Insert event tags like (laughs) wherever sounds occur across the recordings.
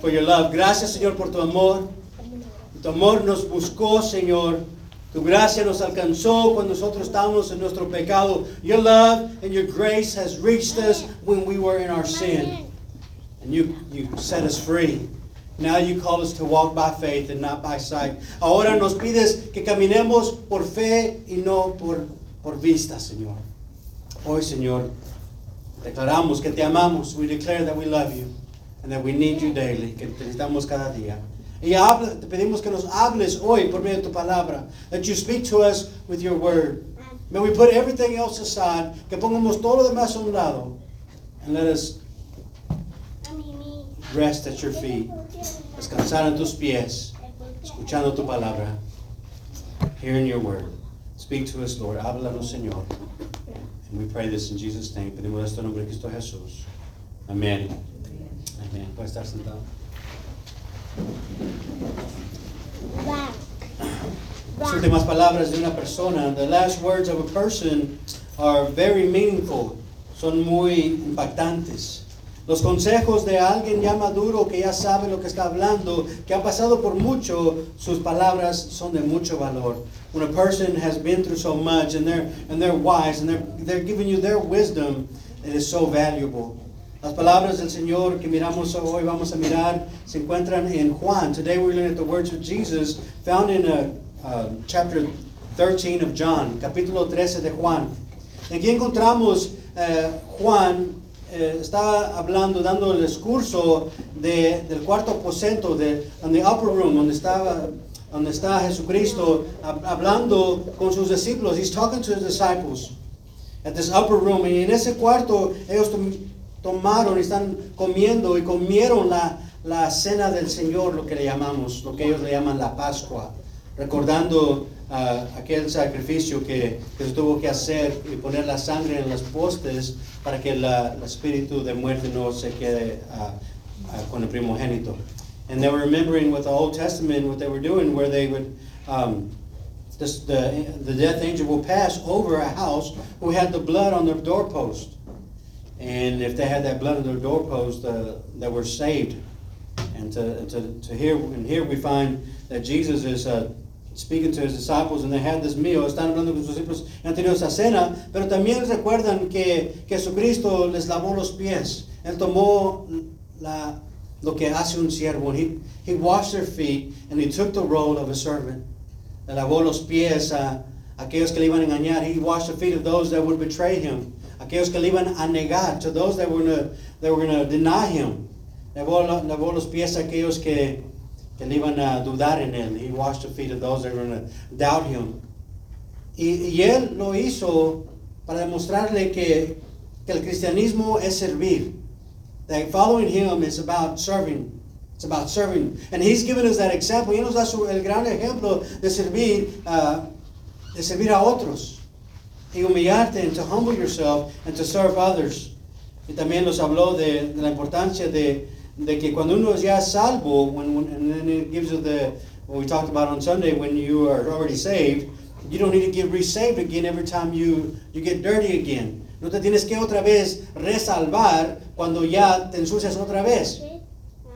for your love. Gracias, Señor, por tu amor. Tu amor nos buscó, Señor. Tu gracia nos alcanzó cuando nosotros estábamos en nuestro pecado. Your love and your grace has reached us when we were in our sin. And you, you set us free. Now you call us to walk by faith and not by sight. Ahora nos pides que caminemos por fe y no por, por vista, Señor. Hoy, Señor, declaramos que te amamos. We declare that we love you and that we need you daily, que necesitamos cada día. Y habla, te pedimos que nos hables hoy por medio de tu palabra. That you speak to us with your word. May we put everything else aside, que pongamos todo lo demás a un lado. And let us rest at your feet. Descansar en tus pies, escuchando tu palabra. Hearing your word. Speak to us, Lord. Háblanos, Señor. And we pray this in Jesus' name. Pedimos esto en nombre de Cristo Jesús. Amén. Amén. Puede estar sentado. Las últimas palabras de una persona, the last words of a person are very meaningful, son muy impactantes. Los consejos de alguien ya maduro que ya sabe lo que está hablando, que ha pasado por mucho, sus palabras son de mucho valor. When a person has been through so much and they're, and they're wise and they're, they're giving you their wisdom, it is so valuable. Las palabras del Señor que miramos hoy, vamos a mirar, se encuentran en Juan. Today we're looking at the words of Jesus found in uh, uh, chapter 13 of John, capítulo 13 de Juan. Aquí encontramos uh, Juan eh, está hablando, dando el discurso de, del cuarto aposento, de, en the upper room, donde estaba donde está Jesucristo hablando con sus discípulos. He's talking to his disciples at this upper room. Y en ese cuarto ellos tomaron y están comiendo y comieron la, la cena del Señor, lo que le llamamos, lo que ellos le llaman la Pascua, recordando aquel sacrificio que, que, se tuvo que hacer y poner la sangre en los postes para que la, el espíritu de muerte no se quede uh, uh, con el primogénito. And they were remembering with the Old Testament what they were doing, where they would, um, the, the death angel will pass over a house who had the blood on their doorpost. And if they had that blood on their doorpost, uh, they were saved. And to, to, to here, and here we find that Jesus is uh, speaking to his disciples and they had this meal, están hablando con sus discípulos y han tenido esa cena, pero también recuerdan que, Jesucristo les lavó los pies. Él tomó la, lo que hace un siervo. He, he washed their feet and he took the role of a servant. Le lavó los pies a aquellos que le iban a engañar. He washed the feet of those that would betray him. Aquellos que le iban a negar, to those that were going that were to deny him. Lavó, lavó los pies a aquellos que, que le iban a dudar en él. He washed the feet of those that were to doubt him. Y, y él lo hizo para demostrarle que, que el cristianismo es servir. That following him is about serving. It's about serving. And he's given us that example. Y nos da su, el gran ejemplo de servir, uh, de servir a otros. Y humillarte and to humble yourself and to serve others. Y también nos habló de, de la importancia de, de que cuando uno es salvo, when, when, and then it gives you the, what we talked about on Sunday, when you are already saved, you don't need to get resaved again every time you, you get dirty again. No te tienes que otra vez resalvar cuando ya te ensucias otra vez.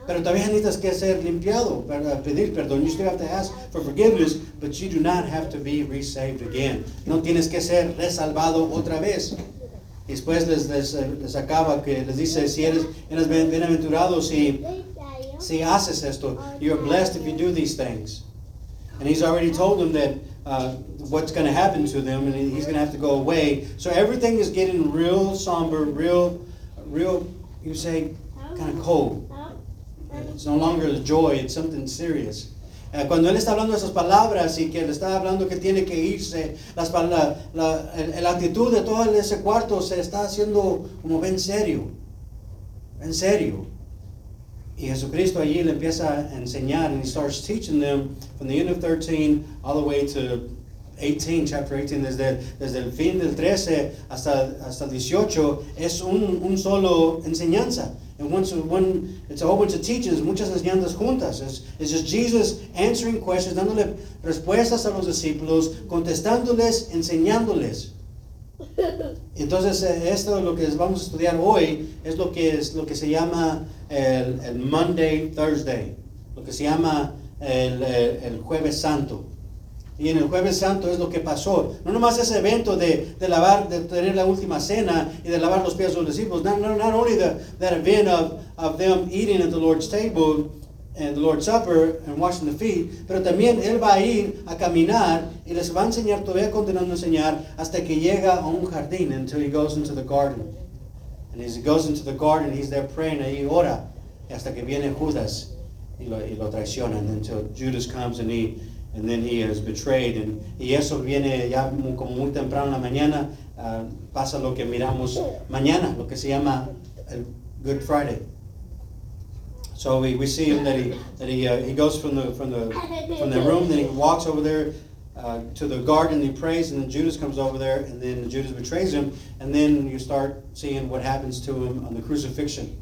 Pero todavía necesitas que ser limpiado, para pedir perdón. You still have to ask for forgiveness, but you do not have to be resaved again. No tienes que ser resalvado otra vez. Después les, les, les acaba que les dice, si eres, eres bienaventurado si, si haces esto. You're blessed if you do these things. And he's already told them that uh, what's going to happen to them, and he's going to have to go away. So everything is getting real somber, real, real, you say, kind of cold. It's no longer the joy, it's something serious. Uh, cuando él está hablando esas palabras y que le está hablando que tiene que irse, las, la, la, la, actitud de todo ese cuarto se está haciendo como ven serio, en serio. Y Jesucristo allí le empieza a enseñar and he starts teaching them from the end of 13 all the way to 18, chapter 18, desde, desde el fin del 13 hasta, hasta el 18, es un, un solo enseñanza. And once one, it's a whole bunch of teachings, muchas enseñanzas juntas. It's, it's just Jesus answering questions, dándole respuestas a los discípulos, contestándoles, enseñándoles. (laughs) Entonces, eh, esto lo que vamos a estudiar hoy es lo que, es, lo que se llama el, el Monday, Thursday, lo que se llama el, el, el Jueves Santo. Y en el jueves santo es lo que pasó. No nomás ese evento de, de lavar, de tener la última cena y de lavar los pies de los discípulos. Not, not, not only the, that event of, of them eating at the Lord's table and the Lord's Supper and washing the feet, pero también Él va a ir a caminar y les va a enseñar, todavía continuando a enseñar, hasta que llega a un jardín, until he goes into the garden. And as he goes into the garden, he's there praying, ahí ora, hasta que viene Judas y lo, y lo traicionan, until Judas comes and he and then he is betrayed. And, y eso viene ya muy, como muy temprano en la mañana, uh, pasa lo que miramos mañana, lo que se llama el Good Friday. So we, we see him that he that he uh, he goes from the from the from the room, then he walks over there uh, to the garden, he prays, and then Judas comes over there, and then Judas betrays him, and then you start seeing what happens to him on the crucifixion.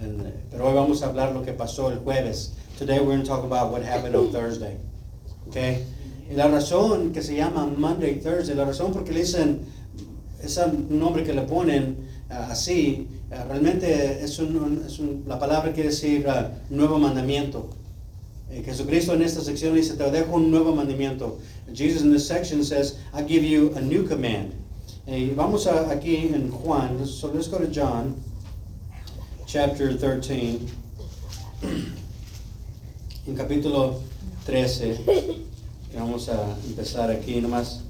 And, pero hoy vamos a hablar lo que pasó el jueves. Today we're going to talk about what happened on Thursday. Okay? Y la razón que se llama Monday, Thursday, la razón porque le dicen ese nombre que le ponen uh, así, uh, realmente es, un, es un, la palabra quiere decir uh, nuevo mandamiento. Eh, Jesucristo en esta sección dice, te dejo un nuevo mandamiento. Jesus in this section says, I give you a new command. Y vamos a, aquí en Juan, so let's go to John, chapter 13, (clears throat) en capítulo 13. Y vamos a empezar aquí nomás.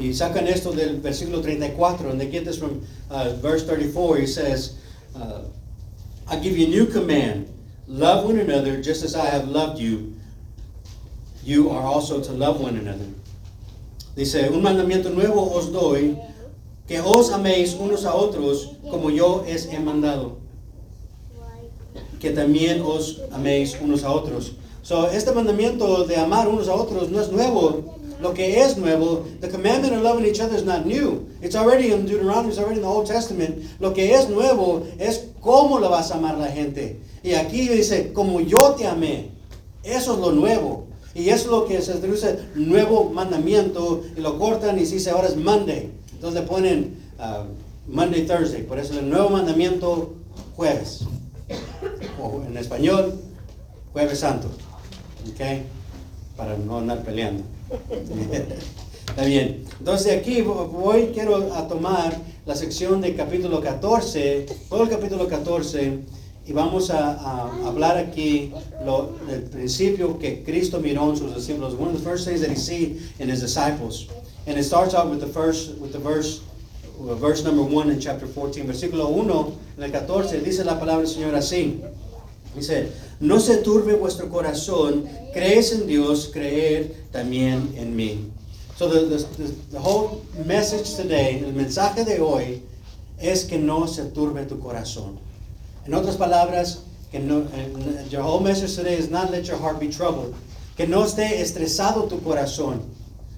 Y sacan esto del versículo 34, and they get this from uh, verse 34. He says, uh, I give you a new command love one another just as I have loved you. You are also to love one another. Dice, un mandamiento nuevo os doy, que os améis unos a otros como yo os he mandado. Que también os améis unos a otros. So, este mandamiento de amar unos a otros no es nuevo. Lo que es nuevo, the commandment of loving each other is not new. It's already in Deuteronomy, it's already in the Old Testament. Lo que es nuevo es cómo lo vas a amar la gente. Y aquí dice, como yo te amé. Eso es lo nuevo. Y es lo que se traduce nuevo mandamiento. Y lo cortan y dice ahora es Monday. Entonces ponen uh, Monday, Thursday. Por eso el nuevo mandamiento jueves. O en español, jueves santo. ¿Ok? Para no andar peleando. (laughs) Está bien. Entonces aquí voy, quiero a tomar la sección de capítulo 14, todo el capítulo 14, y vamos a, a hablar aquí lo, del principio que Cristo miró en sus discípulos. One of the first things that he see in his disciples. And it starts out with the first, with the verse, uh, verse number 1 in chapter 14. Versículo 1, en el 14, dice la palabra del Señor así. Dice, no se turbe vuestro corazón, crees en Dios, creer también en mí. So the, whole message today, el mensaje de hoy, es que no se turbe tu corazón. En otras palabras, que no, your whole message today is not let your heart be troubled. Que no esté estresado tu corazón.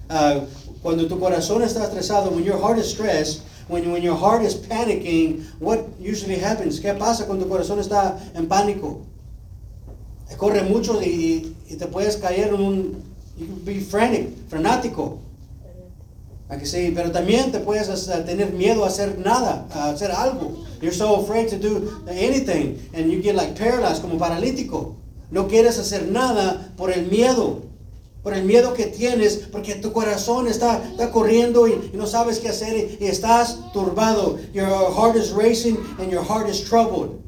Uh, cuando tu corazón está estresado, when your heart is stressed, when, when your heart is panicking, what usually happens? ¿Qué pasa cuando tu corazón está en pánico? Corre mucho y, te puedes caer en un, you can be frantic, frenático. Pero también te puedes tener miedo a hacer nada, a hacer algo. You're so afraid to do anything and you get like paralyzed, como paralítico. No quieres hacer nada por el miedo por el miedo que tienes, porque tu corazón está, está corriendo y, no sabes qué hacer y, estás turbado. Your heart is racing and your heart is troubled.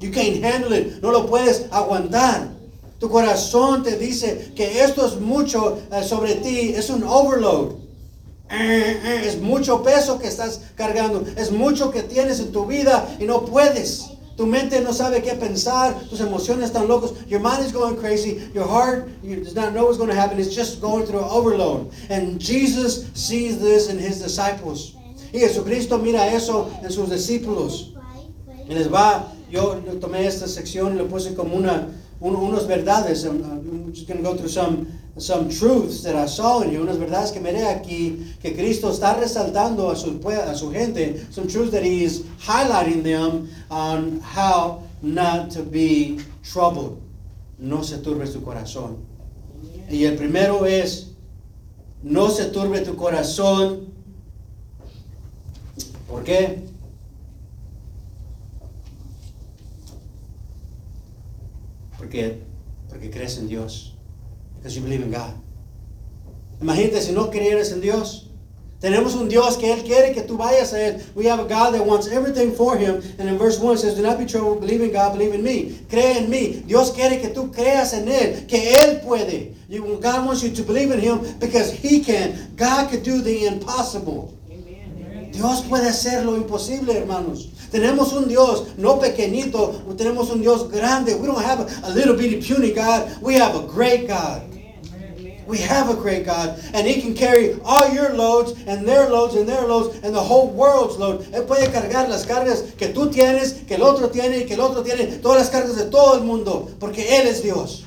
You can't handle it, no lo puedes aguantar. Tu corazón te dice que esto es mucho uh, sobre ti, es un overload. Eh, eh, es mucho peso que estás cargando, es mucho que tienes en tu vida y no puedes. Tu mente no sabe qué pensar, tus emociones están locos, your mind is going crazy, your heart does not know what's going to happen, it's just going through overload. And Jesus sees this in his disciples. Y Jesucristo mira eso en sus discípulos. Y les va, yo tomé esta sección y lo puse como una, un, unas verdades. I'm going to go through some, some truths that I saw in you, unas verdades que miré aquí, que Cristo está resaltando a su, a su gente, some truths that he is highlighting them on how not to be troubled. No se turbe su corazón. Y el primero es, no se turbe tu corazón. ¿Por qué? Porque, porque crees en Dios. Because you believe in God. Imagínate si no creyeras en Dios. Tenemos un Dios que Él quiere que tú vayas a Él. We have a God that wants everything for Him. And in verse 1 it says, Do not be troubled, believe in God, believe in me. Cree en mí. Dios quiere que tú creas en Él, que Él puede. You, God wants you to believe in Him because He can. God could do the impossible. Dios puede hacer lo imposible, hermanos. Tenemos un Dios no pequeñito, tenemos un Dios grande. We don't have a, little bitty puny God. We have a great God. We have a great God, and He can carry all your loads, and their loads, and their loads, and the whole world's load. Él puede cargar las cargas que tú tienes, que el otro tiene, y que el otro tiene, todas las cargas de todo el mundo, porque Él es Dios.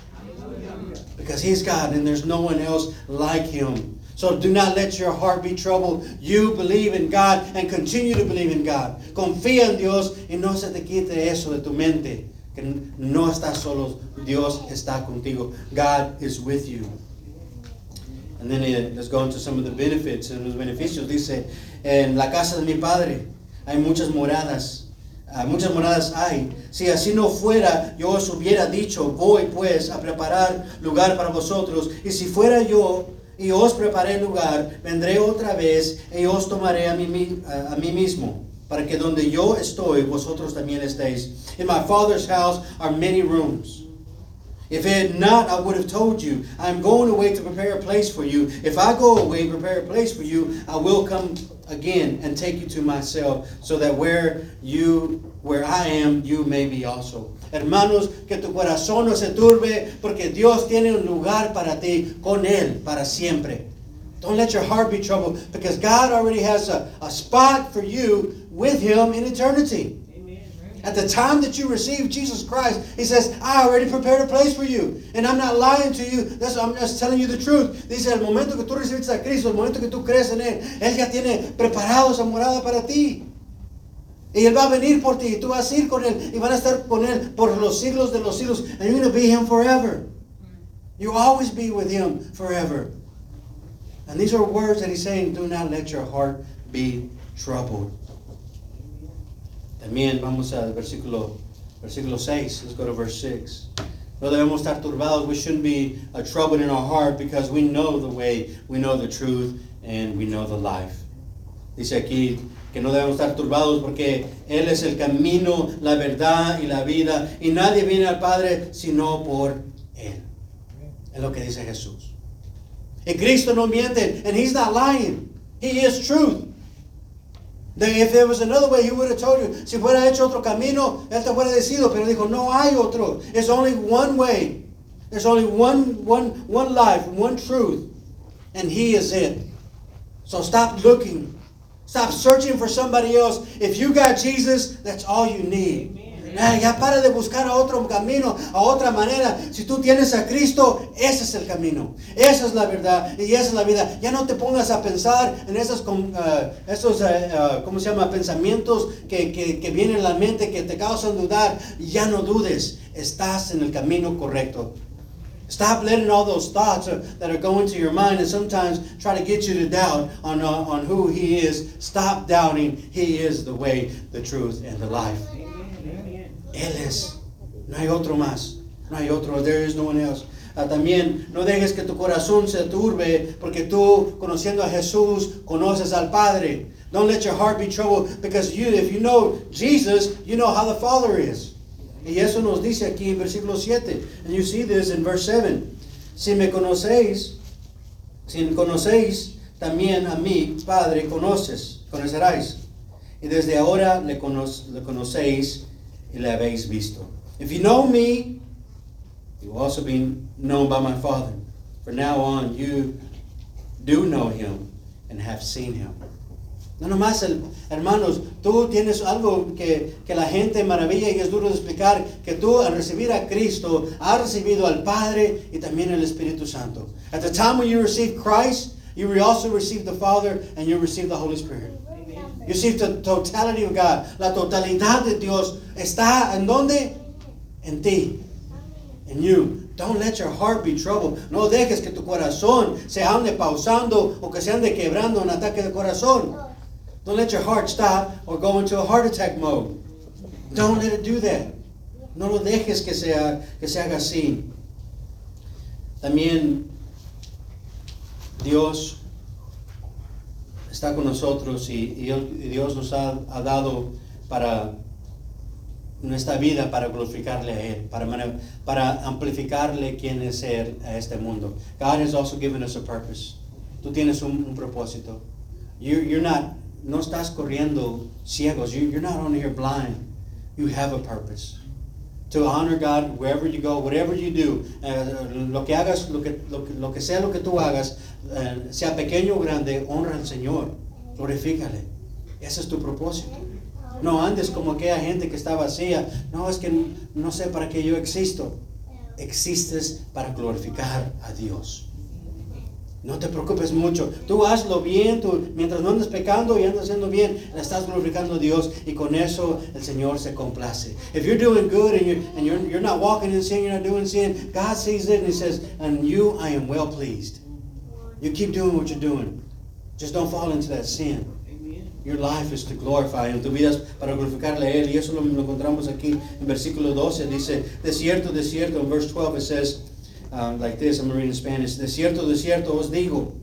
Because He's God, and there's no one else like Him. So do not let your heart be troubled. You believe in God and continue to believe in God. Confía en Dios y no se te quite eso de tu mente. Que no estás solo, Dios está contigo. God is with you. And then let's go into some of the benefits. En los beneficios dice, en la casa de mi padre hay muchas moradas. Uh, muchas moradas hay. Si así no fuera, yo os hubiera dicho, voy pues a preparar lugar para vosotros. Y si fuera yo y os preparé lugar, vendré otra vez y os tomaré a mí, a, mí mismo, para que donde yo estoy, vosotros también estéis. In my father's house are many rooms. If it had not, I would have told you, I'm going away to prepare a place for you. If I go away and prepare a place for you, I will come again and take you to myself, so that where you where I am, you may be also. Hermanos, que tu corazón no se turbe, porque Dios tiene un lugar para ti con Él para siempre. Don't let your heart be troubled, because God already has a, a spot for you with Him in eternity. At the time that you receive Jesus Christ, He says, I already prepared a place for you. And I'm not lying to you. That's, I'm just telling you the truth. Dice, el momento que tú recibes a Cristo, el momento que tú crees en Él, Él ya tiene preparado esa morada para ti. Y Él va a venir por ti, y tú vas a ir con Él, y van a estar con Él por los siglos de los siglos, and you're going to be Him forever. You always be with Him forever. And these are words that He's saying, do not let your heart be troubled. También vamos al versículo, versículo 6. Let's go to verse 6. No debemos estar turbados. We shouldn't be uh, troubled in our heart because we know the way, we know the truth, and we know the life. Dice aquí que no debemos estar turbados porque Él es el camino, la verdad y la vida. Y nadie viene al Padre sino por Él. Es lo que dice Jesús. Y Cristo no miente, and He's not lying. He is truth. Then if there was another way, he would have told you. Si fuera hecho otro camino, él te hubiera decidido, pero dijo, no hay otro. There's only one way. There's only one, one, one life, one truth. And he is it. So stop looking. Stop searching for somebody else. If you got Jesus, that's all you need. Ya para de buscar a otro camino, a otra manera. Si tú tienes a Cristo, ese es el camino. Esa es la verdad y esa es la vida. Ya no te pongas a pensar en esos, uh, esos uh, uh, ¿cómo se llama? Pensamientos que, que, que vienen a la mente, que te causan dudar. Ya no dudes. Estás en el camino correcto. Stop letting all those thoughts that are going to your mind and sometimes try to get you to doubt on, uh, on who He is. Stop doubting. He is the way, the truth, and the life. Él es. No hay otro más. No hay otro. There is no one else. Uh, también no dejes que tu corazón se turbe porque tú conociendo a Jesús conoces al Padre. Don't let your heart be troubled because you, if you know Jesus, you know how the Father is. Y eso nos dice aquí en versículo 7. And you see this in verse 7. Si me conocéis, si me conocéis, también a mí, Padre, conoces, conoceráis. Y desde ahora le, cono le conocéis le habéis visto. If you know me, you will also be known by my Father. From now on, you do know him and have seen him. No nomás, hermanos, tú tienes algo que, que, la gente maravilla y es duro de explicar, que tú al recibir a Cristo has recibido al Padre y también el Espíritu Santo. At the time when you receive Christ, you also receive the Father and you receive the Holy Spirit. You see the totality of God. La totalidad de Dios está en dónde? En ti. In you. Don't let your heart be troubled. No dejes que tu corazón se ande pausando o que se ande quebrando un ataque de corazón. Don't let your heart stop or go into a heart attack mode. Don't let it do that. No lo dejes que, sea, que se haga así. También Dios está con nosotros y, y Dios nos ha, ha dado para nuestra vida para glorificarle a Él, para, para amplificarle quién es Él a este mundo. God has also given us a purpose. Tú tienes un, un propósito. You, you're not, no estás corriendo ciegos. You, you're not only here blind. You have a purpose. To honor God wherever you go, whatever you do, uh, lo que hagas, lo que, lo, que sea lo que tú hagas, uh, sea pequeño o grande, honra al Señor, glorifícale. Ese es tu propósito. No andes como aquella gente que está vacía. No, es que no sé para qué yo existo. Existes para glorificar a Dios. No te preocupes mucho. Tú hazlo bien. Tú, mientras no andes pecando y andas haciendo bien, estás glorificando a Dios y con eso el Señor se complace. If you're doing good and you're, and you're, you're not walking in sin, you're not doing sin, God sees it and He says, and you, I am well pleased. You keep doing what you're doing. Just don't fall into that sin. Your life is to glorify Him. Tu vida es para glorificarle a Él. Y eso lo, lo encontramos aquí en versículo 12. Dice, de cierto, de cierto. En verse 12 it says, um, like this, I'm reading in Spanish. De cierto, de cierto os digo,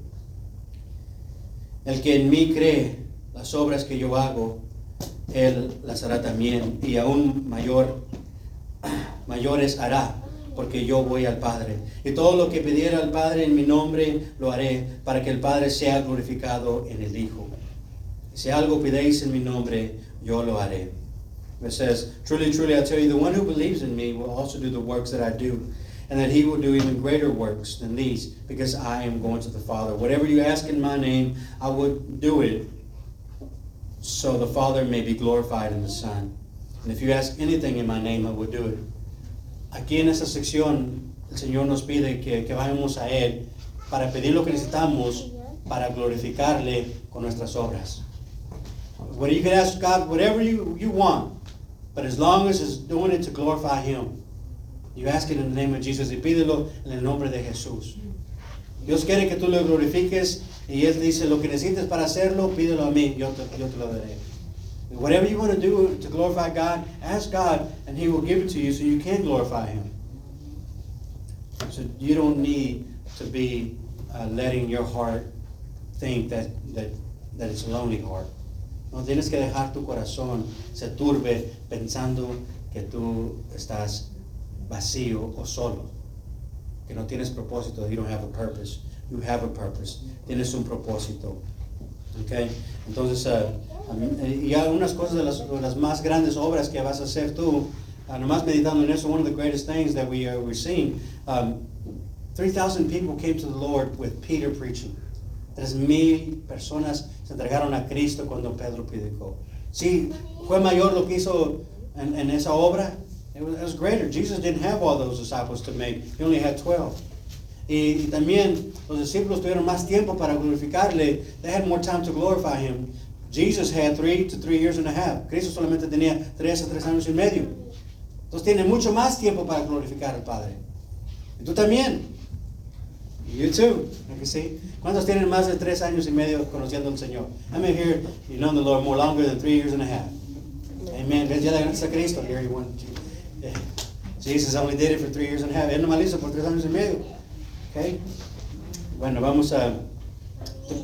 el que en mí cree las obras que yo hago, Él las hará también. Y aún mayor, (clears throat) mayores hará porque yo voy al Padre. Y todo lo que pidiera al Padre en mi nombre lo haré para que el Padre sea glorificado en el Hijo. Si algo pidéis en mi nombre, yo lo haré. It says, Truly, truly, I tell you, the one who believes in me will also do the works that I do, and that he will do even greater works than these, because I am going to the Father. Whatever you ask in my name, I will do it, so the Father may be glorified in the Son. And if you ask anything in my name, I will do it. Aquí en esta sección, el Señor nos pide que, que vayamos a Él para pedir lo que necesitamos para glorificarle con nuestras obras. You can ask God whatever you, you want, but as long as it's doing it to glorify Him, you ask it in the name of Jesus y pídelo en el nombre de Jesús. Dios quiere que tú le glorifiques y Él dice, lo que necesites para hacerlo, pídelo a mí, yo te, yo te lo daré. Whatever you want to do to glorify God, ask God and He will give it to you so you can glorify Him. So you don't need to be uh, letting your heart think that, that, that it's a lonely heart. No tienes que dejar tu corazón se turbe pensando que tú estás vacío o solo, que no tienes propósito. You don't have a purpose. You have a purpose. Tienes un propósito. Okay? Entonces, uh, y algunas cosas de las, de las, más grandes obras que vas a hacer tú, uh, nomás meditando en eso, one of the greatest things that we, uh, we're seeing, um, 3,000 people came to the Lord with Peter preaching. Tres mil personas se entregaron a Cristo cuando Pedro predicó. Sí, fue mayor lo que hizo en, en esa obra. It was, it was, greater. Jesus didn't have all those disciples to make. He only had 12. Y, también los discípulos tuvieron más tiempo para glorificarle. They had more time to glorify him. Jesus had three to three years and a half. Cristo solamente tenía tres a tres años y medio. Entonces tiene mucho más tiempo para glorificar al Padre. Y tú también. You too. que sí? ¿Cuántos tienen más de tres años y medio conociendo al Señor? Many here you know the Lord more longer than three years and a half? Amen. Gracias a Cristo. Jesus only did it for three years and a half. Él nomás lo hizo por tres años y medio. Okay. Bueno, vamos a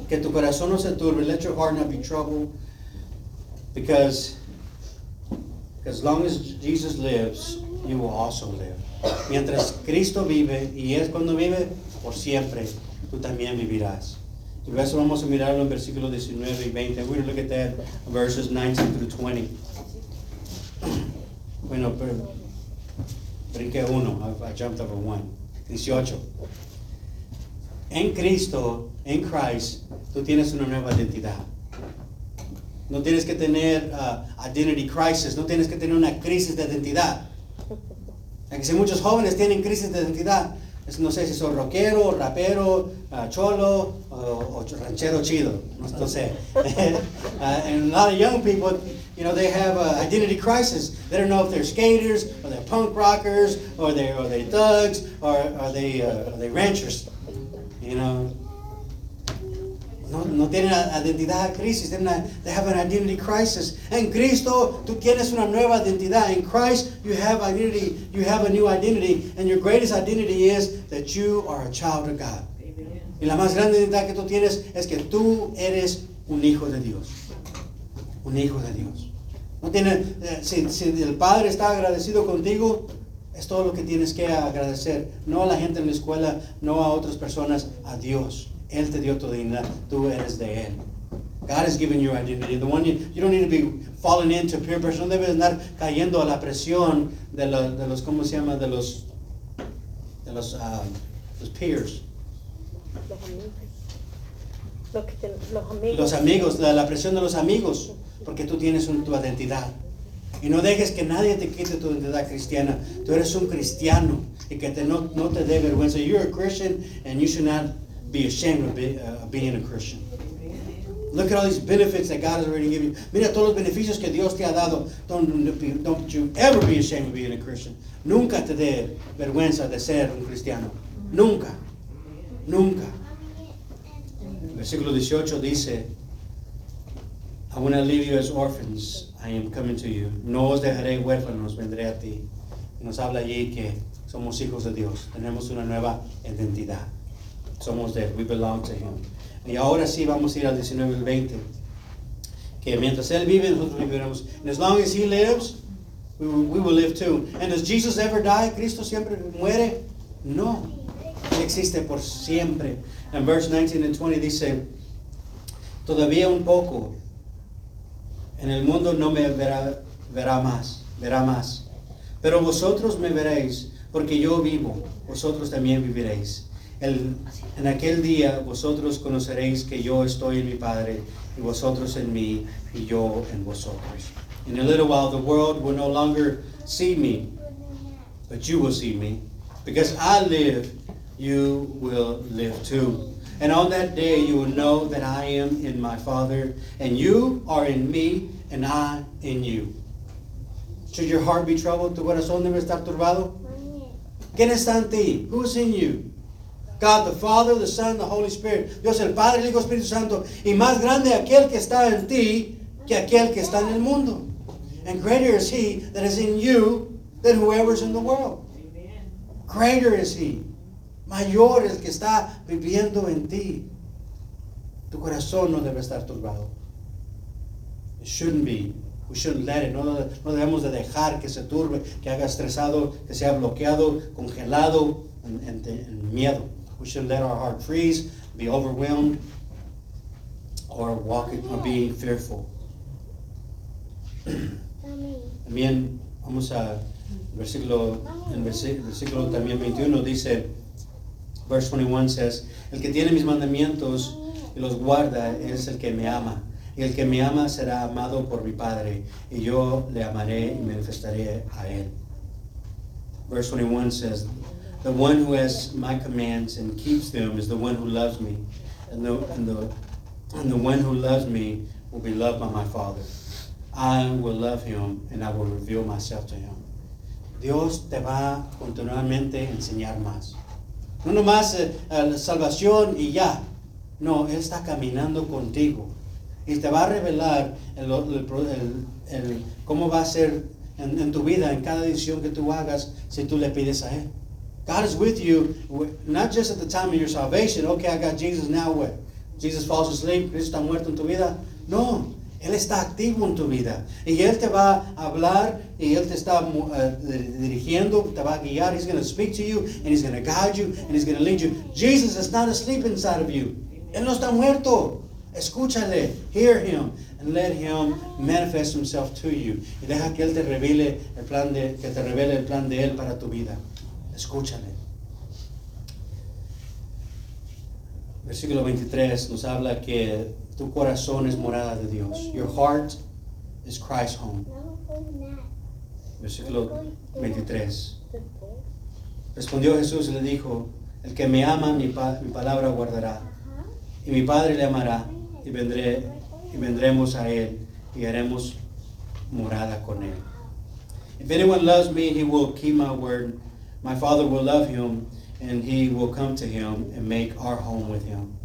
que tu corazón no se turbe. Let your heart not be troubled, because as long as Jesus lives, you will also live. Mientras Cristo vive y es cuando vive por siempre, tú también vivirás. Y eso vamos a mirarlo en versículos 19 y 20. We're look at that, verses 19 through 20. Bueno, pero brinqué uno, I, I jumped over one. 18. En Cristo, en Christ, tú tienes una nueva identidad. No tienes que tener uh, identity crisis, no tienes que tener una crisis de identidad. Aquí si muchos jóvenes tienen crisis de identidad, no sé si son rockero, rapero, uh, cholo, o o, ranchero chido, no, sé. uh, (laughs) and a lot of young people, you know, they have an identity crisis. They don't know if they're skaters or they're punk rockers or they or they thugs or are they uh, are they ranchers. You know, no, no tienen identidad crisis, tienen una, they have an identity crisis. En Cristo tú tienes una nueva identidad. In Christ you have identity, you have a new identity, and your greatest identity is that you are a child of God. Y la más grande identidad que tú tienes es que tú eres un hijo de Dios. Un hijo de Dios. No tiene, eh, si, si el Padre está agradecido contigo, es todo lo que tienes que agradecer. No a la gente en la escuela, no a otras personas, a Dios. Él te dio tu dignidad, tú eres de Él. God has given you identity. The one you, you don't need to be falling into peer pressure. No debes andar cayendo a la presión de, la- de los, ¿cómo se llama? De los, de los, ah, los peers. Los amigos. Los, te- los amigos. Los amigos, la, la presión de los amigos, porque tú tienes un- tu identidad. Y no dejes que nadie te quite tu identidad cristiana. Tú eres un cristiano y que te, no, no te dé vergüenza. You're a Christian and you should not be ashamed of, uh, being a Christian. Look at all these benefits that God has already given you. Mira todos los beneficios que Dios te ha dado. Don't, don't you ever be ashamed of being a Christian. Nunca te dé vergüenza de ser un cristiano. Nunca. Nunca. Versículo 18 dice, I will not leave you as orphans, I am coming to you. No os dejaré huérfanos, vendré a ti. Nos habla allí que somos hijos de Dios, tenemos una nueva identidad. Somos de Él, we belong to Him. Y ahora sí vamos a ir al 19 y el 20. Que mientras Él vive, nosotros viviremos. And as long as He lives, we will, we will live too. And does Jesus ever die? ¿Cristo siempre muere? No. Él existe por siempre. En verse 19 and 20 dice, todavía un poco, en el mundo no me verá, verá más, verá más. Pero vosotros me veréis, porque yo vivo, vosotros también viviréis. El- en aquel día vosotros conoceréis que yo estoy en mi Padre, y vosotros en mí, y yo en vosotros. In a little while the world will no longer see me, but you will see me. Because I live, you will live too. And on that day you will know that I am in my Father, and you are in me, and I in you. Should your heart be troubled? ¿Tu corazón debe estar turbado? ¿Quién está en ti? Who's in you? God the Father, the Son, the Holy Spirit. Dios el Padre, el Hijo, Espíritu Santo. Y más grande aquel que está en ti que aquel que está en el mundo. And greater is he that is in you than whoever's in the world. Greater is he. Mayor es el que está viviendo en ti. Tu corazón no debe estar turbado. It shouldn't be. We shouldn't let it. No, no debemos de dejar que se turbe, que haga estresado, que sea bloqueado, congelado en- en miedo. We shouldn't let our heart freeze, be overwhelmed, or walk it, or be fearful. También vamos a versículo, en versículo también 21 dice, verse 21 says, el que tiene mis mandamientos y los guarda es el que me ama. Y el que me ama será amado por mi Padre, y yo le amaré y manifestaré a él. Verse 21 says, The one who has my commands and keeps them is the one who loves me. And the, and the, and the one who loves me will be loved by my Father. I will love him and I will reveal myself to him. Dios te va continuamente a enseñar más. No nomás eh, salvación y ya. No, Él está caminando contigo. Y te va a revelar el- el- cómo va a ser en, en tu vida, en cada decisión que tú hagas, si tú le pides a Él. God is with you, not just at the time of your salvation. Okay, I got Jesus, now what? Jesus falls asleep, Cristo muerto en tu vida. No, Él está activo en tu vida. Y Él te va a hablar y Él te está eh, dirigiendo, te va a guiar. He's going to speak to you and He's going to guide you and He's going to lead you. Jesus is not asleep inside of you. Él no está muerto. Escúchale, hear Him, and let Him manifest Himself to you. Y deja que Él te revele el plan de, que te revele el plan de Él para tu vida. Escúchale. Versículo 23 nos habla que tu corazón es morada de Dios. Your heart is Christ's home. Versículo 23. Respondió Jesús y le dijo, el que me ama mi, pa- mi palabra guardará. Y mi Padre le amará y, vendré, y vendremos a Él y haremos morada con Él. If anyone loves me, he will keep my word. My Father will love him, and he will come to him and make our home with him.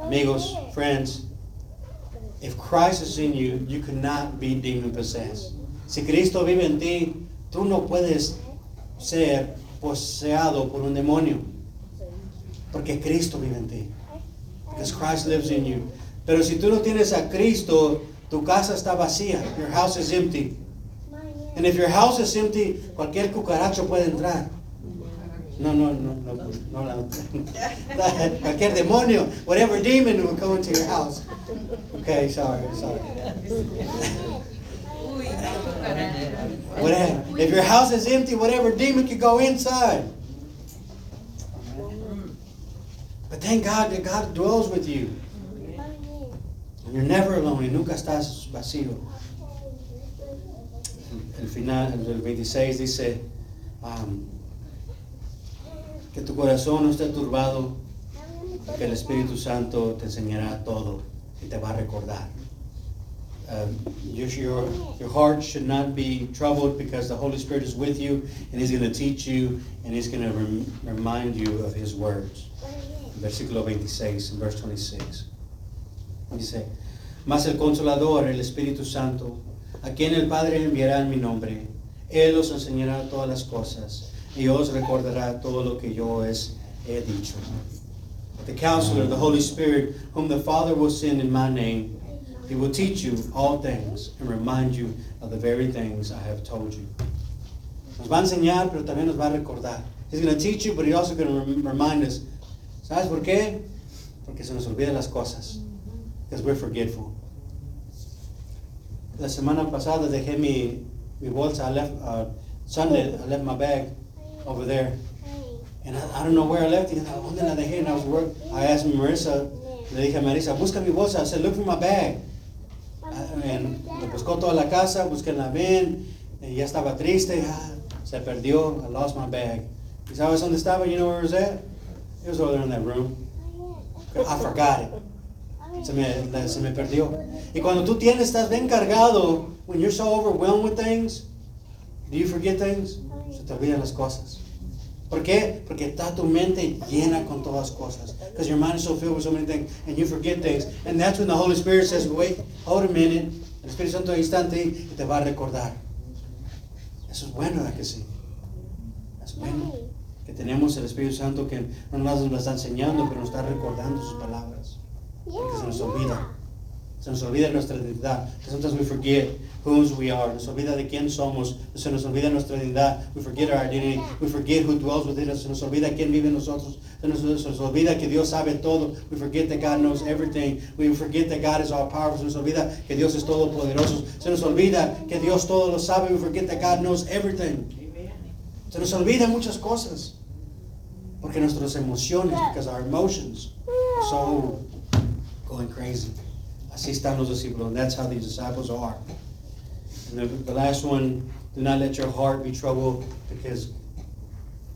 Amigos, friends, if Christ is in you, you cannot be demon possessed. Si Cristo vive en ti, tú no puedes ser poseado por un demonio. Porque Cristo vive en ti. Because Christ lives in you. Pero si tú no tienes a Cristo, tu casa está vacía. Your house is empty. And if your house is empty, cualquier cucaracho puede entrar. No, no, no, no, no, la- (laughs) cualquier demonio, whatever demon will come into your house. Okay, sorry, sorry. Whatever. If your house is empty, whatever demon can go inside. But thank God that God dwells with you. And you're never alone y nunca estás vacío. El final, el 26 dice um, que tu corazón no esté turbado, que el Espíritu Santo te enseñará todo y te va a recordar. Um, your, your, heart should not be troubled because the Holy Spirit is with you and He's going to teach you and He's going to rem- remind you of His words. Versículo 26, en verse 26. Dice, mas el consolador, el Espíritu Santo, a quien el Padre enviará en mi nombre, Él os enseñará todas las cosas y os recordará todo lo que yo os he dicho. The counselor, the Holy Spirit, whom the Father will send in my name, he will teach you all things and remind you of the very things I have told you. Nos va a enseñar, pero también nos va a recordar. He's going to teach you, but he's also going to rem- remind us. ¿Sabes por qué? Porque se nos olvidan las cosas. Because we're forgetful. La semana pasada dejé mi, mi bolsa. I left, uh, Sunday, I left my bag over there. And I, I don't know where I left it. And I, ¿Dónde la dejé? And I was work. I asked Marissa, le dije a Marissa, busca mi bolsa. I said, look for my bag. Uh, and lo buscó toda la casa, busqué en la van, y ya estaba triste, ah, se perdió, I lost my bag. ¿Y sabes dónde estaba? You know where it was at? It was over there in that room. I forgot it. Se me, se me perdió. Y cuando tú tienes, estás bien cargado, when you're so overwhelmed with things, do you forget things? Se te olvidan las cosas. ¿Por qué? Porque está tu mente llena con todas cosas. Because your mind is so filled with so many things and you forget things. And that's when the Holy Spirit says, wait, hold a minute. El Espíritu Santo al instante y te va a recordar. Eso es bueno, ¿verdad que sí? Es bueno que tenemos el Espíritu Santo que no nos está enseñando, pero nos está recordando sus palabras. Porque se nos olvida. Se nos olvida nuestra identidad. Sometimes we forget whose we are. Nos olvida de quién somos. Se nos olvida nuestra identidad. We forget our identity. We forget who dwells within us. Se nos olvida quién vive en nosotros. Se nos, se nos olvida que Dios sabe todo. We forget that God knows everything. We forget that God is all powerful. Se nos olvida que Dios es todopoderoso. Se nos olvida que Dios todo lo sabe. We forget that God knows everything. Se nos olvida muchas cosas. Porque nuestras emociones, because our emotions are so going crazy. Así están los discípulos, and that's how these disciples are. And the, the last one, do not let your heart be troubled, because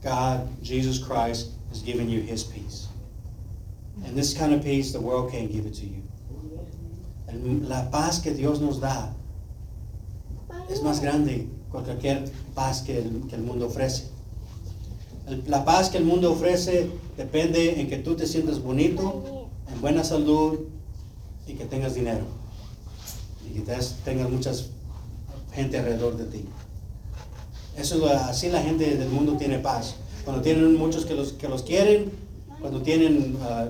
God, Jesus Christ, has given you His peace. And this kind of peace, the world can't give it to you. El- La paz que Dios nos da es más grande que cualquier paz que el, que el mundo ofrece. La paz que el mundo ofrece depende en que tú te sientas bonito, buena salud y que tengas dinero. Y que te- tengas mucha gente alrededor de ti. Eso es así la gente del mundo tiene paz. Cuando tienen muchos que los, que los quieren, cuando tienen ah,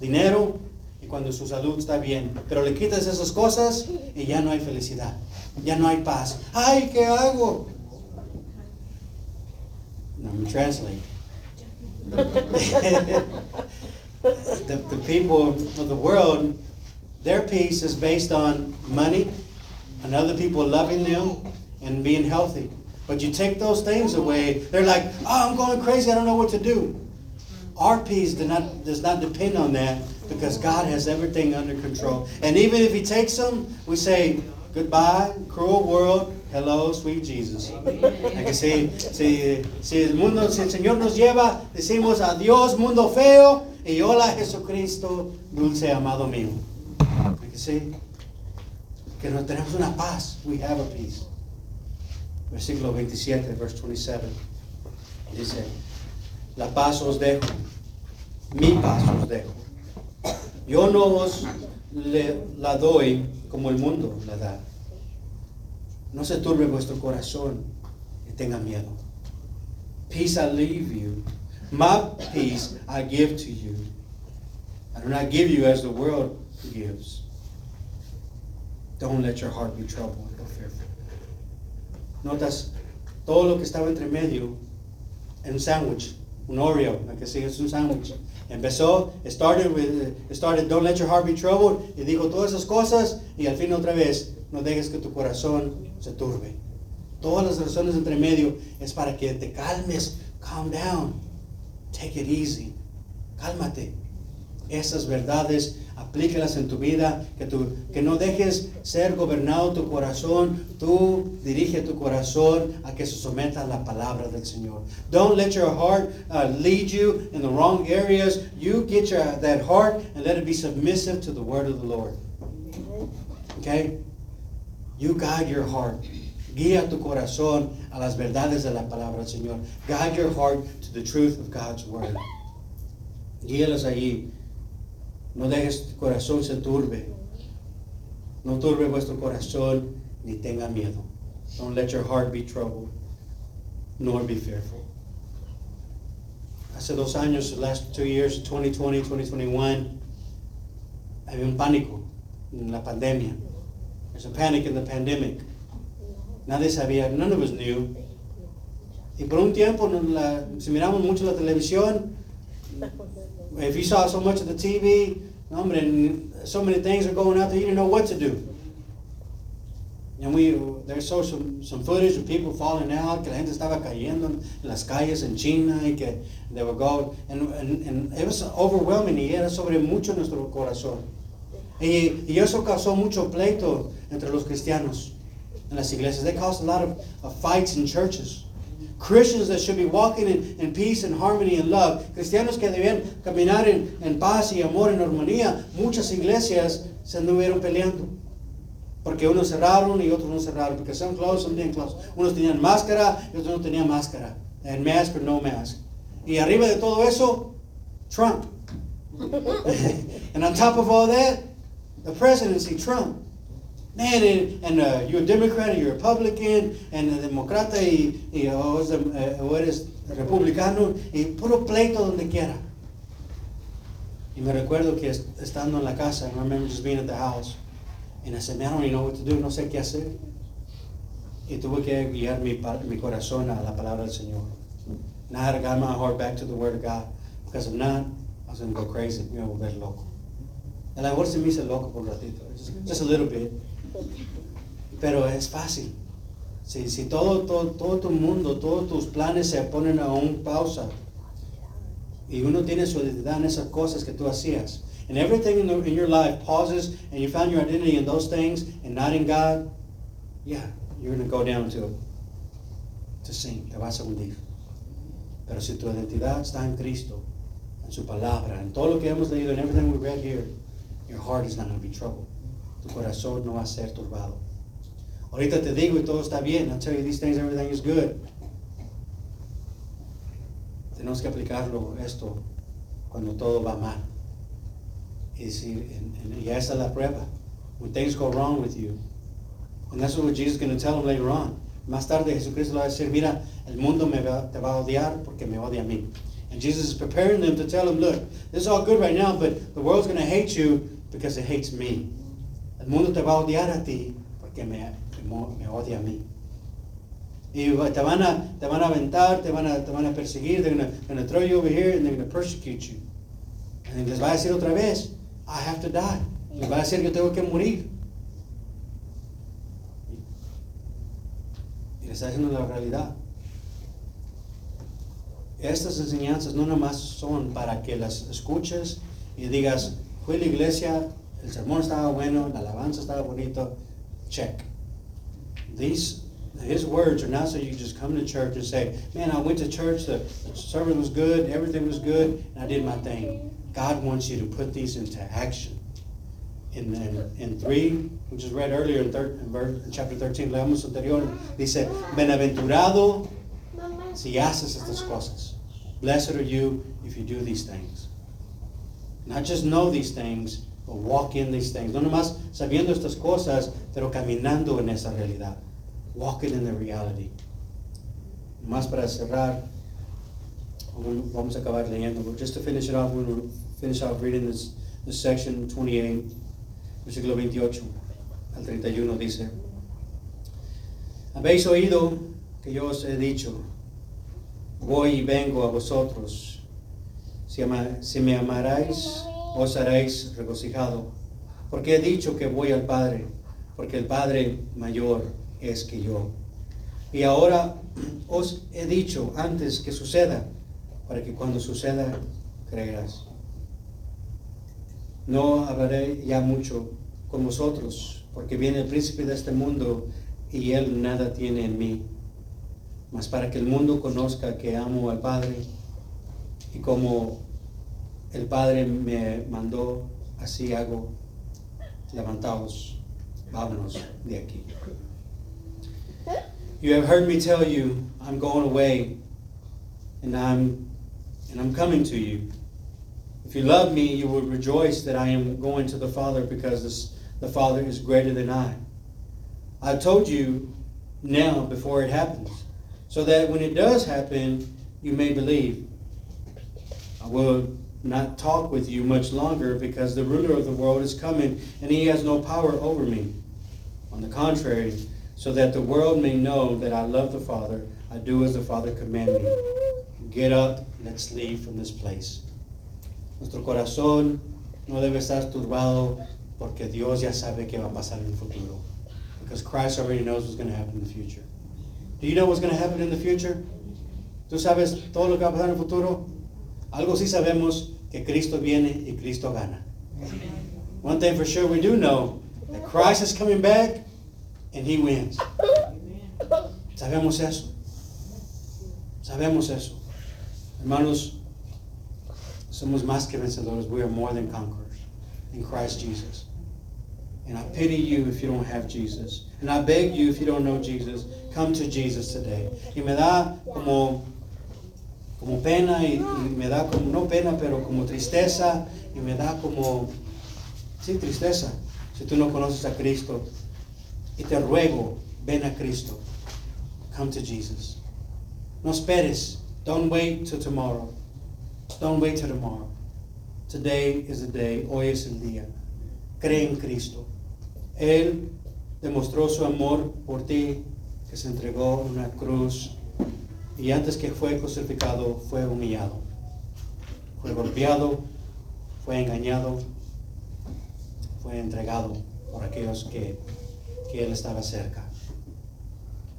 dinero y cuando su salud está bien. Pero le quitas esas cosas y ya no hay felicidad. Ya no hay paz. ¡Ay, qué hago! Let me translate. (laughs) the, the people of the world, their peace is based on money and other people loving them and being healthy. But you take those things away, they're like, oh, I'm going crazy, I don't know what to do. Our peace does not, does not depend on that because God has everything under control. And even if He takes them, we say, goodbye, cruel world, hello, sweet Jesus. Que si, si, si el mundo, si el Señor nos lleva, decimos adiós, mundo feo, y hola Jesucristo, dulce amado mío. ¿A que sí? Que no tenemos una paz. We have a peace. Versículo 27, verse 27. Dice, la paz os dejo, mi paz os dejo. Yo no os le- la doy como el mundo la da. No se turbe vuestro corazón y tenga miedo. Peace I leave you. My peace I give to you. I do not give you as the world gives. Don't let your heart be troubled or fearful. Notas todo lo que estaba entre medio en un sándwich, un Oreo, la que sigue es un sándwich. Empezó, started with, started, don't let your heart be troubled, y dijo todas esas cosas, y al fin otra vez, no dejes que tu corazón se turbe. Todas las razones entre medio es para que te calmes, calm down, take it easy, cálmate. Esas verdades, aplícalas en tu vida, que, tú, que no dejes ser gobernado tu corazón, tú dirige tu corazón a que se someta a la palabra del Señor. Don't let your heart uh, lead you in the wrong areas. You get your, that heart and let it be submissive to the word of the Lord. Okay? You guide your heart. Guía tu corazón a las verdades de la palabra del Señor. Guide your heart to the truth of God's word. Guíalas allí. No dejes tu corazón se turbe. No turbe vuestro corazón ni tenga miedo. Don't let your heart be troubled, nor be fearful. Hace dos años, the last two years, 2020, 2021, había un pánico en la pandemia. There's a panic in the pandemic. Nadie sabía, none of us knew. Y por un tiempo, la- si miramos mucho la televisión, if you saw so much of the TV, hombre, so many things are going out there, you didn't know what to do. And we, there's so some, some footage of people falling out, que la gente estaba cayendo en las calles en China y que they were going, and, and, it was overwhelming y era sobre mucho nuestro corazón. Y, y eso causó mucho pleito entre los cristianos en las iglesias. They caused a lot of fights in churches. Christians that should be walking in, in peace and harmony and love. Cristianos que debían caminar en, en paz y amor en armonía. Muchas iglesias se anduvieron peleando. Porque unos cerraron y otros no cerraron. Porque some closed, some didn't close. Unos tenían máscara y otros no tenían máscara. And mask or no mask. Y arriba de todo eso, Trump. (laughs) and on top of all that, the presidency, Trump. Man, and, and uh, you're a Democrat, or you're a Republican, and a demócrata y, y o, es dem- eh, o eres republicano, y puro pleito donde quiera. Y me recuerdo que est- estando en la casa, I remember just being at the house, and I said, man, I don't even know what to do, no sé qué hacer. Y tuve que guiar mi, mi corazón a la palabra del Señor. And I had to guide my heart back to the Word of God, because if not, I was going to go crazy, me iba a volver loco. A lo mejor se me hizo loco por un ratito, just, just a little bit. Pero es fácil. Si, si todo, todo, todo tu mundo, todos tus planes se ponen a un pausa y uno tiene su identidad en esas cosas que tú hacías, and everything in, the, in your life pauses and you found your identity in those things and not in God, yeah, you're going to go down to, to sink, te vas a hundir. Pero si tu identidad está en Cristo, en su palabra, en todo lo que hemos leído, en everything we read here, your heart is not going to be troubled. Tu corazón no va a ser turbado. Ahorita te digo y todo está bien. I'll tell you these things, everything is good. Tenemos que aplicarlo esto cuando todo va mal. Y decir, esa es la prueba. When things go wrong with you. And that's what Jesus is going to tell them later on. Más tarde Jesucristo va a decir, mira, el mundo me va, te va a odiar porque me odia a mí. And Jesus is preparing them to tell them, look, this is all good right now, but the world's going to hate you because it hates me. El mundo te va a odiar a ti porque me, me, odia a mí. Y te van a, te van a aventar, te van a, te van a perseguir, they're gonna, gonna throw you over here and they're gonna persecute you. And les va a decir otra vez, I have to die. Les va a decir que tengo que morir. Y les está diciendo la realidad. Estas enseñanzas no nomás son para que las escuches y digas, fui a la iglesia, el sermón estaba bueno, la alabanza estaba bonito, check. These, his words are not so you just come to church and say, man, I went to church, the, the sermon was good, everything was good, and I did my thing. God wants you to put these into action. In, in, in 3, which is read earlier in, thir- in, in chapter 13, leamos anterior, dice, Benaventurado si haces estas cosas. Blessed are you if you do these things. Not just know these things, walk in these things. No nomás sabiendo estas cosas, pero caminando en esa realidad. Walking in the reality. Más para cerrar, vamos a acabar leyendo. But just to finish it off, we're going to finish off reading this, this section 28, versículo 28 al 31 dice, Habéis oído que yo os he dicho, voy y vengo a vosotros. Si, me amarais, os haréis regocijado. Porque he dicho que voy al Padre, porque el Padre mayor es que yo. Y ahora os he dicho antes que suceda, para que cuando suceda creerás. No hablaré ya mucho con vosotros, porque viene el príncipe de este mundo y él nada tiene en mí. Mas para que el mundo conozca que amo al Padre y como el Padre me mandó, así hago. Levantaos, vámonos de aquí. You have heard me tell you, I'm going away, and I'm and I'm coming to you. If you love me, you will rejoice that I am going to the Father because this, the Father is greater than I. I've told you now before it happens, so that when it does happen, you may believe. I will not talk with you much longer because the ruler of the world is coming and he has no power over me. On the contrary, so that the world may know that I love the Father, I do as the Father commanded me. Get up, let's leave from this place. Nuestro corazón no debe estar turbado porque Dios ya sabe qué va a pasar en el futuro. Because Christ already knows what's going to happen in the future. Do you know what's going to happen in the future? ¿Tú sabes todo lo que va a pasar en el futuro? Algo sí sabemos que Cristo viene y Cristo gana. One thing for sure we do know that Christ is coming back and he wins. Sabemos eso. Sabemos eso. Hermanos, somos más que vencedores. We are more than conquerors in Christ Jesus. And I pity you if you don't have Jesus. And I beg you if you don't know Jesus, come to Jesus today. Y me da como, como pena y, me da como, no pena, pero como tristeza y me da como, sí, tristeza si tú no conoces a Cristo. Y te ruego, ven a Cristo. Come to Jesus. No esperes. Don't wait till tomorrow. Don't wait till tomorrow. Today is the day. Hoy es el día. Cree en Cristo. Él demostró su amor por ti, que se entregó en una cruz y antes que fue crucificado fue humillado. Fue golpeado, fue engañado, fue entregado por aquellos que, que él estaba cerca.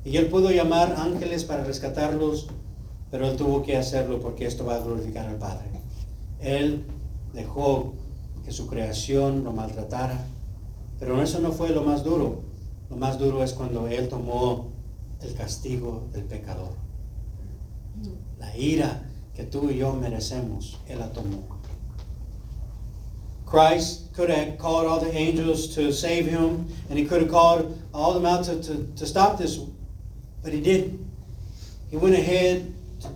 Y él pudo llamar ángeles para rescatarlos, pero él tuvo que hacerlo porque esto va a glorificar al Padre. Él dejó que su creación lo maltratara, pero eso no fue lo más duro. Lo más duro es cuando él tomó el castigo del pecador. La ira que tú y yo merecemos, él la tomó. Christ could have called all the angels to save him, and he could have called all them out to, to, to stop this, but he didn't. He went ahead to,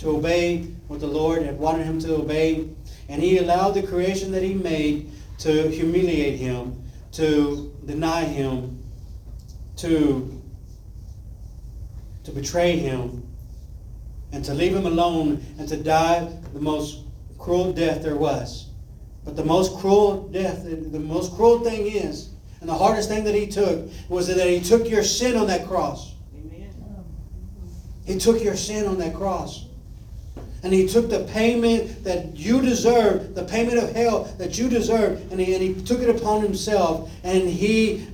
to obey what the Lord had wanted him to obey, and he allowed the creation that he made to humiliate him, to deny him, to, to betray him, and to leave him alone and to die the most cruel death there was. But the most cruel death, the most cruel thing is, and the hardest thing that he took, was that he took your sin on that cross. Amen. He took your sin on that cross. And he took the payment that you deserve, the payment of hell that you deserve, and he, and he took it upon himself, and he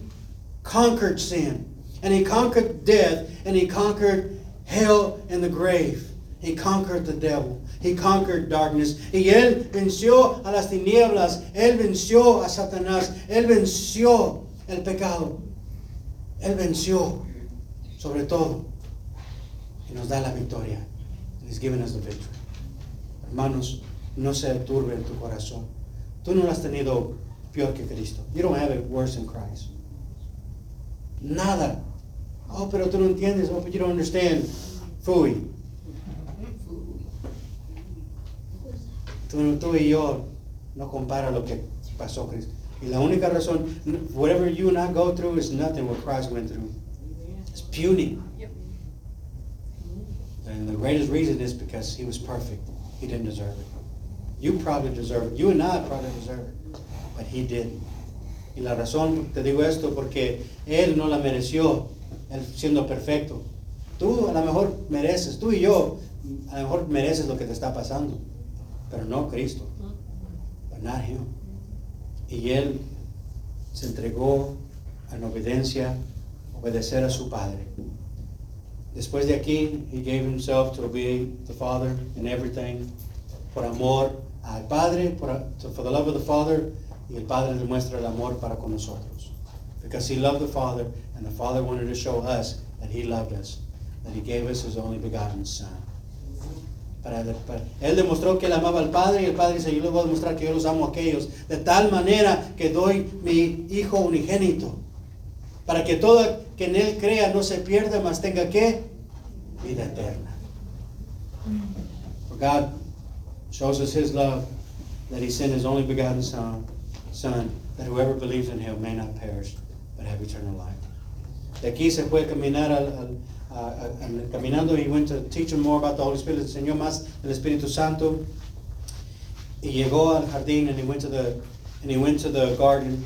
conquered sin. And he conquered death, and he conquered hell and the grave. He conquered the devil. He conquered darkness. Y él venció a las tinieblas. Él venció a Satanás. Él venció el pecado. Él venció sobre todo. Y nos da la victoria. And he's given us the victory. Hermanos, no se turbe en tu corazón. Tú no has tenido peor que Cristo. You don't have it worse than Christ. Nada. Oh, pero tú no entiendes. Oh, but you don't understand. Fui. Tú, y yo no compara lo que pasó Cristo. Y la única razón, whatever you and I go through is nothing what Christ went through. It's puny. And the greatest reason is because he was perfect. He didn't deserve it. You probably deserve it. You and I probably deserve it. But he didn't. Y la razón, te digo esto, porque él no la mereció, él siendo perfecto. Tú a lo mejor mereces, tú y yo, a lo mejor mereces lo que te está pasando. Pero no Cristo. But not him. Y él se entregó en obediencia, obedecer a su Padre. Después de aquí, he gave himself to obey the Father in everything, por amor al Padre, por, for the love of the Father, y el Padre demuestra el amor para con nosotros. Because he loved the Father, and the Father wanted to show us that he loved us, that he gave us his only begotten Son. Para, él demostró que él amaba al Padre y el Padre dice, yo les voy a demostrar que yo los amo a aquellos, de tal manera que doy mi Hijo unigénito, para que todo que en él crea no se pierda, mas tenga que vida eterna. For God shows us his love, that he sent his only begotten Son, Son, that whoever believes in him may not perish, but have eternal life. De aquí se a caminar al- a- a- a- caminando y went to teach him more about the Holy Spirit, enseñó más del Espíritu Santo. Y llegó al jardín and he went to the and he went to the garden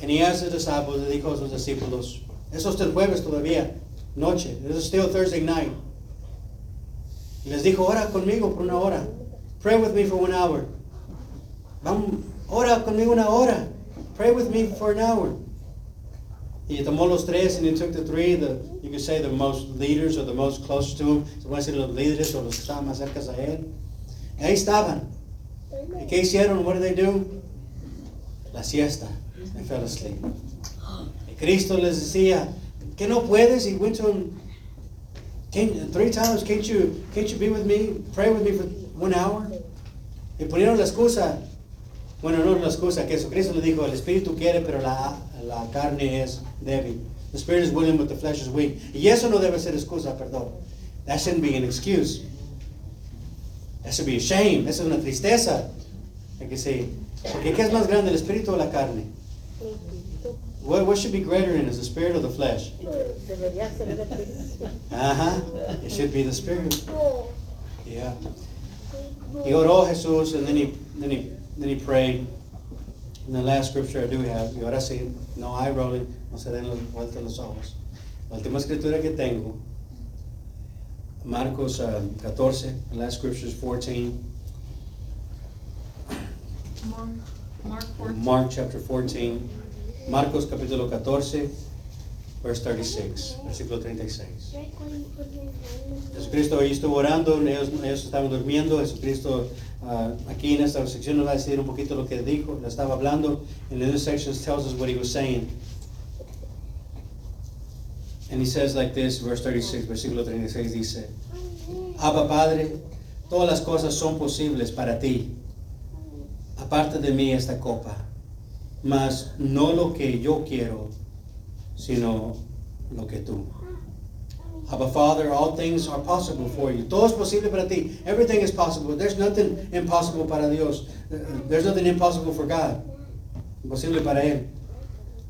and he asked the disciples, le dijo a sus discípulos, eso es el jueves todavía, noche, it is still Thursday night. Y les dijo, ora conmigo por una hora. Pray with me for one hour. Vamos, ora conmigo una hora. Pray with me for an hour. Y tomó los tres and he took the three, the, you could say the most leaders or the most close to him. Se puede decir los líderes o los que estaban más cerca a él. Y ahí estaban. ¿Y qué hicieron? What did they do? La siesta. They fell asleep. Y Cristo les decía, que no puedes? He went to him "Can- three times, can't you, can't you be with me, pray with me for one hour? Y ponieron la excusa, bueno, no la excusa, que Jesucristo le dijo, el espíritu quiere, pero la, la carne es débil. The spirit is willing, but the flesh is weak. Y eso no debe ser excusa, perdón. That shouldn't be an excuse. That should be a shame. Eso es una tristeza. Hay que decir, porque ¿qué es más grande, el espíritu o la carne? What, what should be greater in is the spirit or the flesh? Debería ser el Espíritu. Uh-huh. It should be the spirit. Yeah. He oró Jesús and then he, then he, then he prayed. And the last scripture I do have, y ahora sí, no hay rolling, no se den los vueltas los ojos. La última escritura que tengo, Marcos uh, 14, the last scripture is 14. Mark, Mark fourteen. Mark chapter 14, Marcos capítulo 14, verse 36, versículo 36. Jesucristo ahí estuvo orando, ellos, ellos estaban durmiendo, Jesucristo ah, aquí en esta sección nos va a decir un poquito lo que dijo, le estaba hablando, and in this section tells us what he was saying. And he says like this, verse 36, versículo 36 dice, Abba Padre, todas las cosas son posibles para ti. Aparte de mí esta copa, mas no lo que yo quiero, sino lo que tú. Abba Father, all things are possible for you. Todo es posible para ti. Everything is possible. There's nothing impossible para Dios. There's nothing impossible for God. Imposible para Él.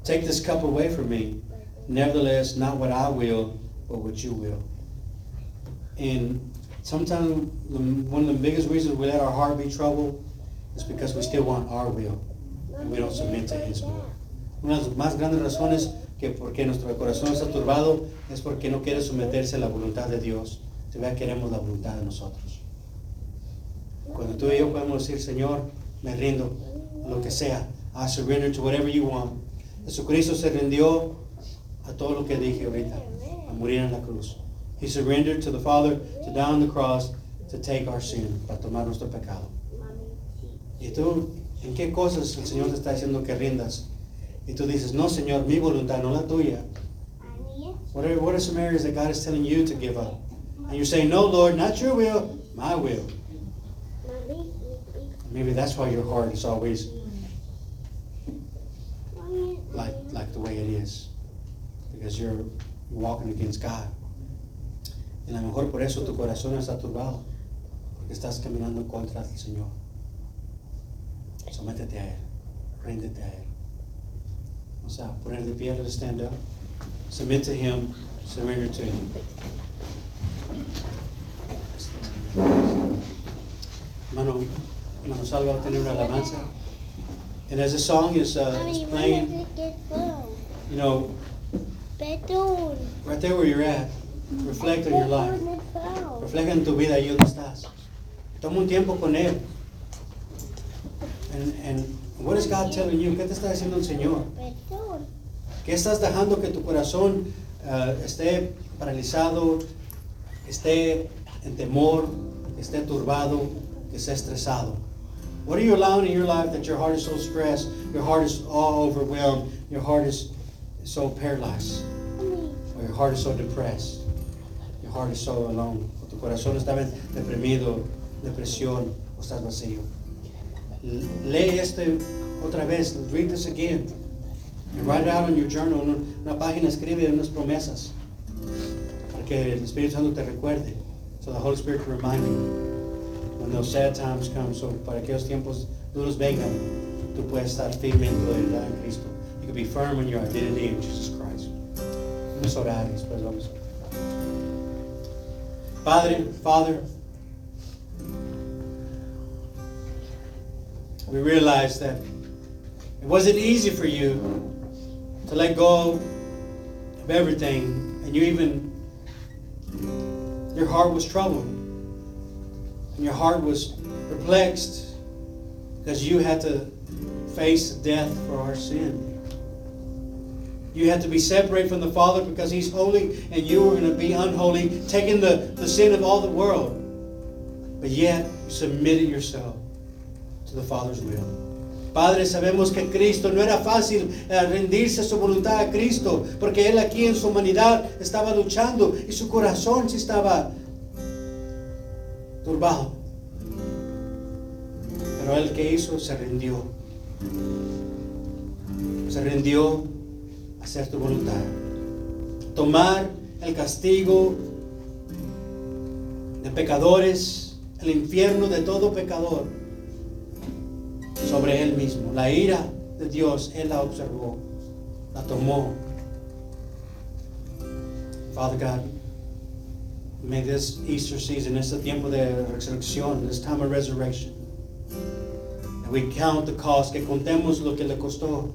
Take this cup away from me. Nevertheless, not what I will, but what you will. And sometimes the, one of the biggest reasons we let our heart be troubled is because we still want our will. And we don't submit to His will. Una de las más grandes razones que porque nuestro corazón está turbado es porque no quiere someterse a la voluntad de Dios. Vea, queremos la voluntad de nosotros. Cuando tú y yo podemos decir, Señor, me rindo lo que sea. I surrender to whatever you want. Jesucristo se rindió a todo lo que dije ahorita, a morir en la cruz. He surrendered to the Father to die on the cross to take our sin, para tomar nuestro pecado. Y tú, ¿en qué cosas el Señor te está diciendo que rindas? Y tú dices, no, Señor, mi voluntad, no la tuya. What are, what are some areas that God is telling you to give up? And you're saying, no, Lord, not your will, my will. Maybe that's why your heart is always like, like the way it is. Because you're walking against God. Y a lo mejor por eso tu corazón está turbado. Porque estás caminando contra del Señor. Sométete a Él. A Él. Poner de pie, let's stand up. Submit to Him. Surrender to Him. Salva va a tener una alabanza. And as the song is, uh, is playing, you know, right there where you're at, reflect on your life. Refleja en tu vida ahí donde estás. Toma un tiempo con Él. And, and what is God telling you? ¿Qué te está diciendo el Señor? ¿Qué estás dejando que tu corazón uh, esté paralizado, esté en temor, esté turbado, que esté estresado? What are you allowing in your life that your heart is so stressed, your heart is all overwhelmed, your heart is so paralyzed, heart is so depressed, your heart is so alone, o tu corazón está deprimido, depresión, o estás vacío? Lee este otra vez, read this again. And write it out on your journal. Una, una página escribe unas promesas para que el Espíritu Santo te recuerde. So the Holy Spirit can remind you when those sad times come. So para aquellos tiempos duros vengan, tú puedes estar firme en tu identidad en Cristo. You can be firm in your identity in Jesus Christ. Orar y después vamos. Padre, Father, we realize that it wasn't easy for you to let go of everything, and you even, your heart was troubled, and your heart was perplexed because you had to face death for our sin. You had to be separated from the Father because He's holy and you were going to be unholy, taking the, the sin of all the world. But yet, you submitted yourself to the Father's will. Padre, sabemos que Cristo no era fácil eh, rendirse a su voluntad a Cristo, porque Él aquí en su humanidad estaba luchando y su corazón sí estaba turbado. Pero Él que hizo se rindió. Se rindió hacer tu voluntad. Tomar el castigo de pecadores, el infierno de todo pecador sobre él mismo. La ira de Dios, él la observó, la tomó. Father God, may this Easter season, este tiempo de resurrección, this time of resurrection, that we count the cost, que contemos lo que le costó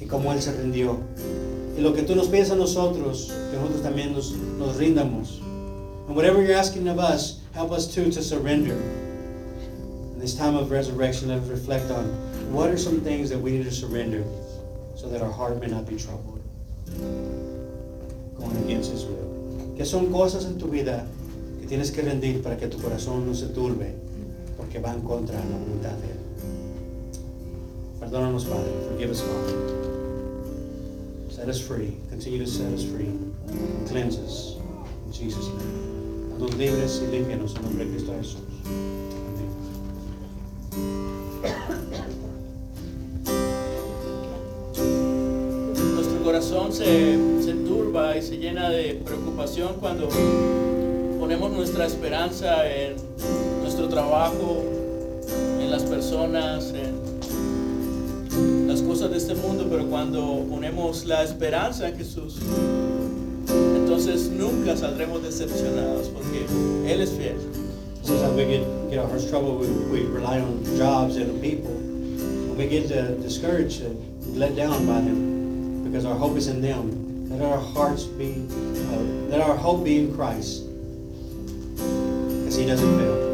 y cómo él se rindió. Y lo que tú nos pides a nosotros, que nosotros también nos, nos rindamos. And whatever you're asking of us, help us too to surrender. In this time of resurrection, let us reflect on what are some things that we need to surrender so that our heart may not be troubled. Going. ¿Qué son cosas en tu vida que tienes que rendir para que tu corazón no se turbe porque va en contra la voluntad de Él? Perdónanos, Padre. Forgive us, Father. Set us free. Continue to set us free. Cleanse us. In Jesus' name. Haznos libres y límpianos en nombre de Cristo Jesús. Amén. Nuestro corazón se, se turba y se llena de preocupación cuando ponemos nuestra esperanza en nuestro trabajo, en las personas, en cosas de este mundo, pero cuando ponemos la esperanza en Jesús, entonces nunca saldremos decepcionados porque Él es fiel. Sometimes we get, get our hearts troubled, we, we rely on jobs and people. When we get discouraged and let down by them because our hope is in them. Let our hearts be, uh, let our hope be in Christ because He doesn't fail.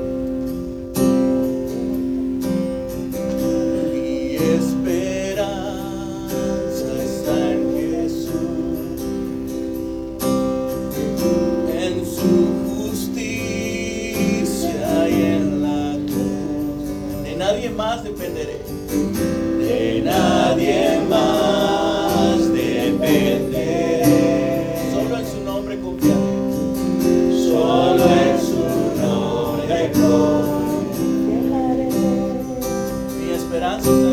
esperanza.